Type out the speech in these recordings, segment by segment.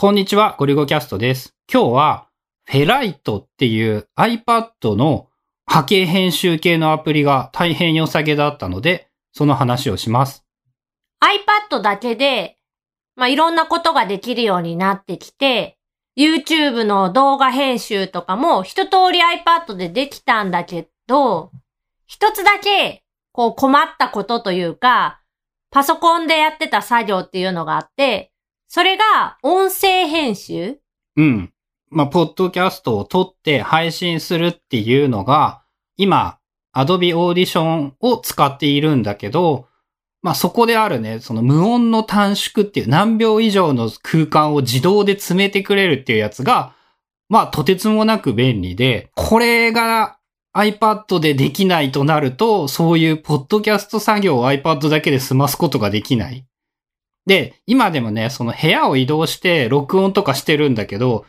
こんにちは、ゴリゴキャストです。今日は、フェライトっていう iPad の波形編集系のアプリが大変良さげだったので、その話をします。iPad だけで、まあ、いろんなことができるようになってきて、YouTube の動画編集とかも一通り iPad でできたんだけど、一つだけ、こう困ったことというか、パソコンでやってた作業っていうのがあって、それが音声編集？うん。まあ、ポッドキャストを撮って配信するっていうのが、今、Adobe Audition を使っているんだけど、まあ、そこであるね、その無音の短縮っていう何秒以上の空間を自動で詰めてくれるっていうやつが、まあ、とてつもなく便利で、これが iPad でできないとなると、そういうポッドキャスト作業を iPad だけで済ますことができない。で、今でもね、その部屋を移動して録音とかしてるんだけど、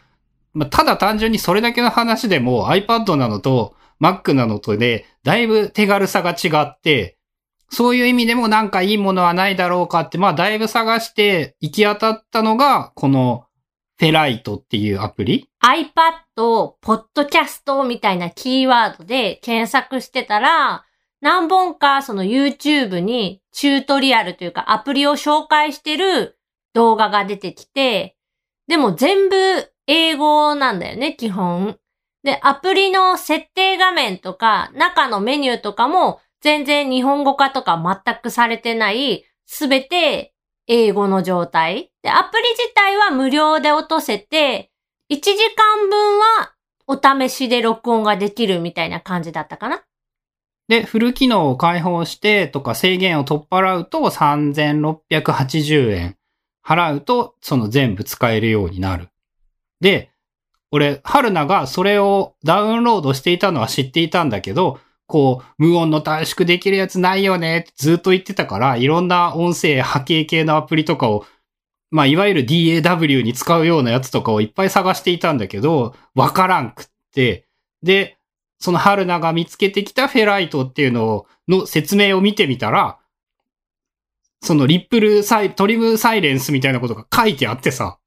まあ、ただ単純にそれだけの話でも iPad なのと Mac なのとで、だいぶ手軽さが違って、そういう意味でもなんかいいものはないだろうかって、まあだいぶ探して行き当たったのが、このフェライトっていうアプリ。iPad、ポッドキャストみたいなキーワードで検索してたら、何本かその YouTube にチュートリアルというかアプリを紹介してる動画が出てきて、でも全部英語なんだよね、基本。で、アプリの設定画面とか中のメニューとかも全然日本語化とか全くされてない、すべて英語の状態。で、アプリ自体は無料で落とせて、1時間分はお試しで録音ができるみたいな感じだったかな。で、フル機能を開放してとか制限を取っ払うと3680円。払うとその全部使えるようになる。で、俺、春菜がそれをダウンロードしていたのは知っていたんだけど、こう、無音の短縮できるやつないよねってずっと言ってたから、いろんな音声波形系のアプリとかを、まあ、いわゆる DAW に使うようなやつとかをいっぱい探していたんだけど、わからんくって、で、その春菜が見つけてきたフェライトっていうの、の説明を見てみたら、そのリップルサイ、トリムサイレンスみたいなことが書いてあってさ、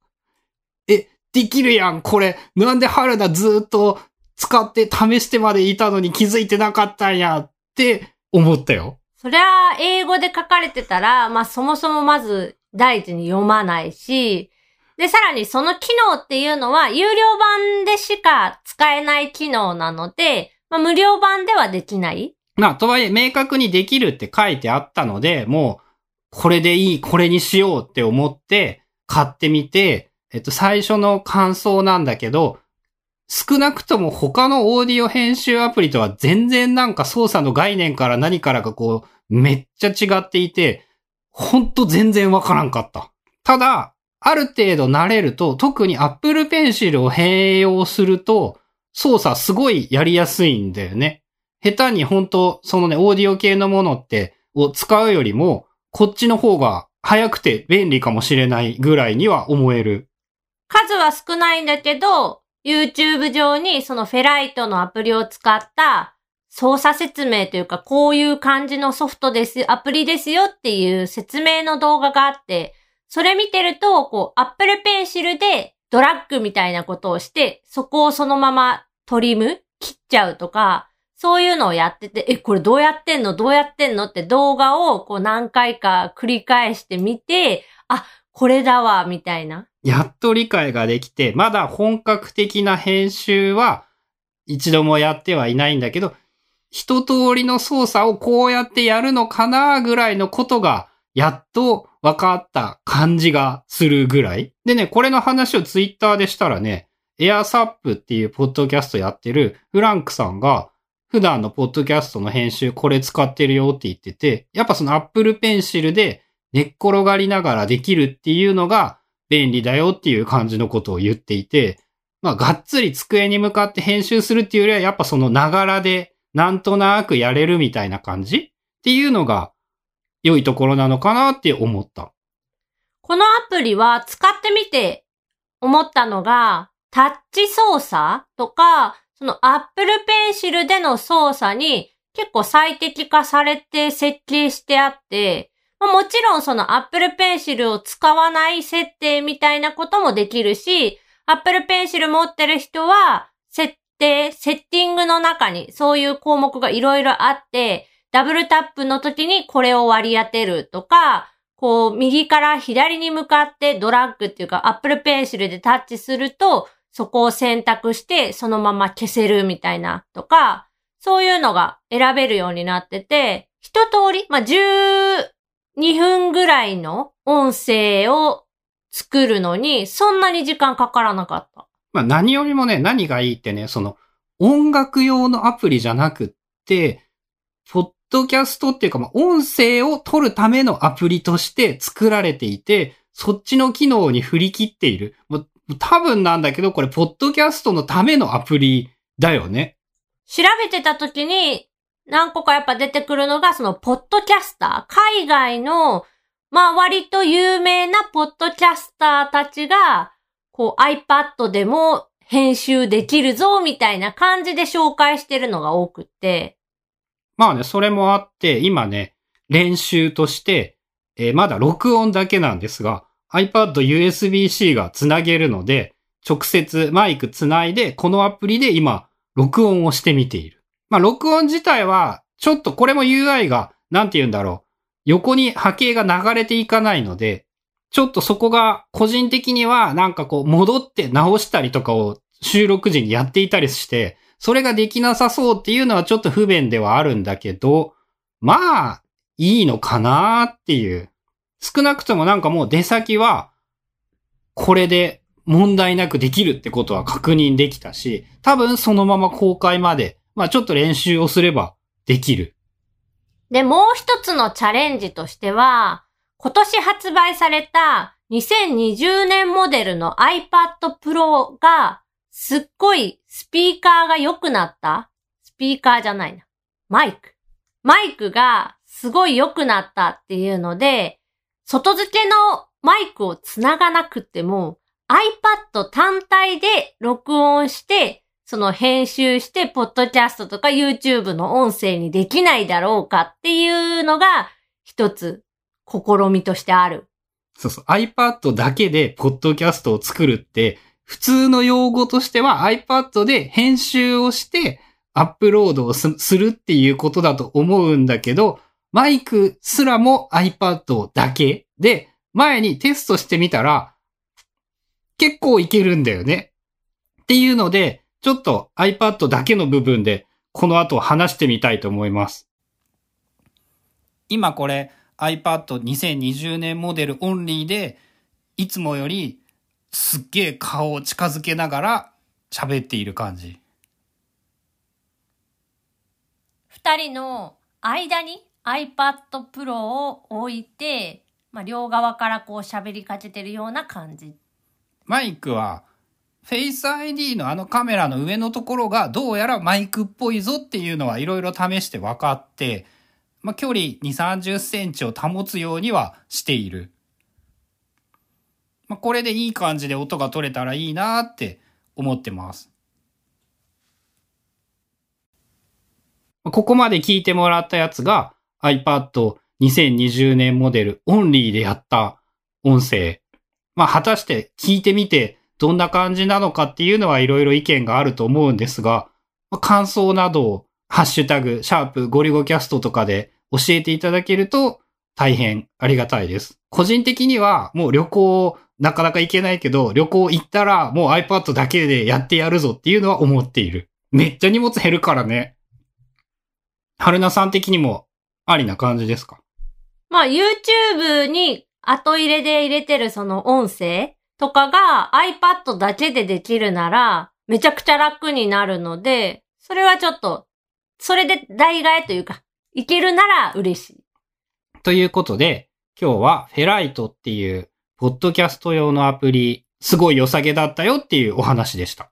え、できるやん、これ。なんで春菜ずっと使って試してまでいたのに気づいてなかったんやって思ったよ。そりゃ、英語で書かれてたら、まあそもそもまず第一に読まないし、で、さらにその機能っていうのは、有料版でしか使えない機能なので、まあ無料版ではできない。まあ、とはいえ、明確にできるって書いてあったので、もう、これでいい、これにしようって思って、買ってみて、えっと、最初の感想なんだけど、少なくとも他のオーディオ編集アプリとは全然なんか操作の概念から何からかこう、めっちゃ違っていて、ほんと全然わからんかった。ただ、ある程度慣れると、特に Apple Pencil を併用すると、操作すごいやりやすいんだよね。下手に本当そのね、オーディオ系のものって、を使うよりも、こっちの方が早くて便利かもしれないぐらいには思える。数は少ないんだけど、YouTube 上にそのフェライトのアプリを使った操作説明というか、こういう感じのソフトです、アプリですよっていう説明の動画があって、それ見てると、こう、Apple Pencil でドラッグみたいなことをして、そこをそのままトリム切っちゃうとか、そういうのをやってて、え、これどうやってんの？どうやってんの？って動画をこう何回か繰り返してみて、あ、これだわ、みたいな。やっと理解ができて、まだ本格的な編集は一度もやってはいないんだけど、一通りの操作をこうやってやるのかなぐらいのことが、やっと分かった。感じがするぐらい。でね、これの話をツイッターでしたらね、エアサップっていうポッドキャストやってるフランクさんが、普段のポッドキャストの編集これ使ってるよって言ってて、やっぱその Apple Pencil で寝っ転がりながらできるっていうのが便利だよっていう感じのことを言っていて、まあがっつり机に向かって編集するっていうよりはやっぱそのながらでなんとなくやれるみたいな感じっていうのが良いところなのかなって思った。このアプリは使ってみて思ったのが、タッチ操作とか、その Apple Pencil での操作に結構最適化されて設計してあって、まもちろんその Apple Pencil を使わない設定みたいなこともできるし、Apple Pencil 持ってる人は、設定、セッティングの中にそういう項目がいろいろあって、ダブルタップの時にこれを割り当てるとか、こう、右から左に向かってドラッグっていうか、Apple Pencil でタッチすると、そこを選択して、そのまま消せるみたいなとか、そういうのが選べるようになってて、一通り、まあ、12分ぐらいの音声を作るのに、そんなに時間かからなかった。まあ、何よりもね、何がいいってね、その、音楽用のアプリじゃなくって、ポッドキャストっていうか、まあ、音声を取るためのアプリとして作られていて、そっちの機能に振り切っている。もう多分なんだけど、これ、ポッドキャストのためのアプリだよね。調べてた時に、何個かやっぱ出てくるのが、その、ポッドキャスター。海外の、まあ割と有名なポッドキャスターたちが、こう iPad でも編集できるぞ、みたいな感じで紹介してるのが多くって。まあね、それもあって、今ね、練習として、えー、まだ録音だけなんですが、iPad USB-C がつなげるので、直接マイクつないで、このアプリで今、録音をしてみている。まあ、録音自体は、ちょっとこれも UI が、なんて言うんだろう。横に波形が流れていかないので、ちょっとそこが個人的にはなんかこう戻って直したりとかを収録時にやっていたりして、それができなさそうっていうのはちょっと不便ではあるんだけど、まあ、いいのかなっていう。少なくともなんかもう出先は、これで問題なくできるってことは確認できたし、多分そのまま公開まで、まあちょっと練習をすればできる。で、もう一つのチャレンジとしては、今年発売された2020年モデルの iPad Pro がすっごいスピーカーが良くなった？スピーカーじゃないな。マイク。マイクがすごい良くなったっていうので、外付けのマイクをつながなくても iPad 単体で録音して、その編集して、ポッドキャストとか YouTube の音声にできないだろうかっていうのが、一つ、試みとしてある。そうそう。iPad だけで、ポッドキャストを作るって、普通の用語としては iPad で編集をして、アップロードをするっていうことだと思うんだけど、マイクすらも iPad だけで、前にテストしてみたら、結構いけるんだよね。っていうので、ちょっと iPad だけの部分で、この後話してみたいと思います。今これ iPad 2020年モデルオンリーで、いつもよりすっげえ顔を近づけながら喋っている感じ。二人の間に iPad Pro を置いて、まあ、両側からこう喋りかけてるような感じ。マイクは、フェイス ID のあのカメラの上のところがどうやらマイクっぽいぞっていうのはいろいろ試して分かって、まあ、距離2、30センチを保つようにはしている。まあ、これでいい感じで音が取れたらいいなって思ってます。ここまで聞いてもらったやつが iPad 2020年モデルオンリーでやった音声。まあ、果たして聞いてみてどんな感じなのかっていうのはいろいろ意見があると思うんですが、感想などをハッシュタグ、シャープゴリゴキャストとかで教えていただけると大変ありがたいです。個人的にはもう旅行なかなか行けないけど、旅行行ったらもう iPad だけでやってやるぞっていうのは思っている。めっちゃ荷物減るからね。春菜さん的にもありな感じですか？まあ YouTube に後入れで入れてるその音声とかが iPad だけでできるならめちゃくちゃ楽になるので、それはちょっと、それで代替えというか、いけるなら嬉しい。ということで、今日はフェライトっていう、ポッドキャスト用のアプリ、すごい良さげだったよっていうお話でした。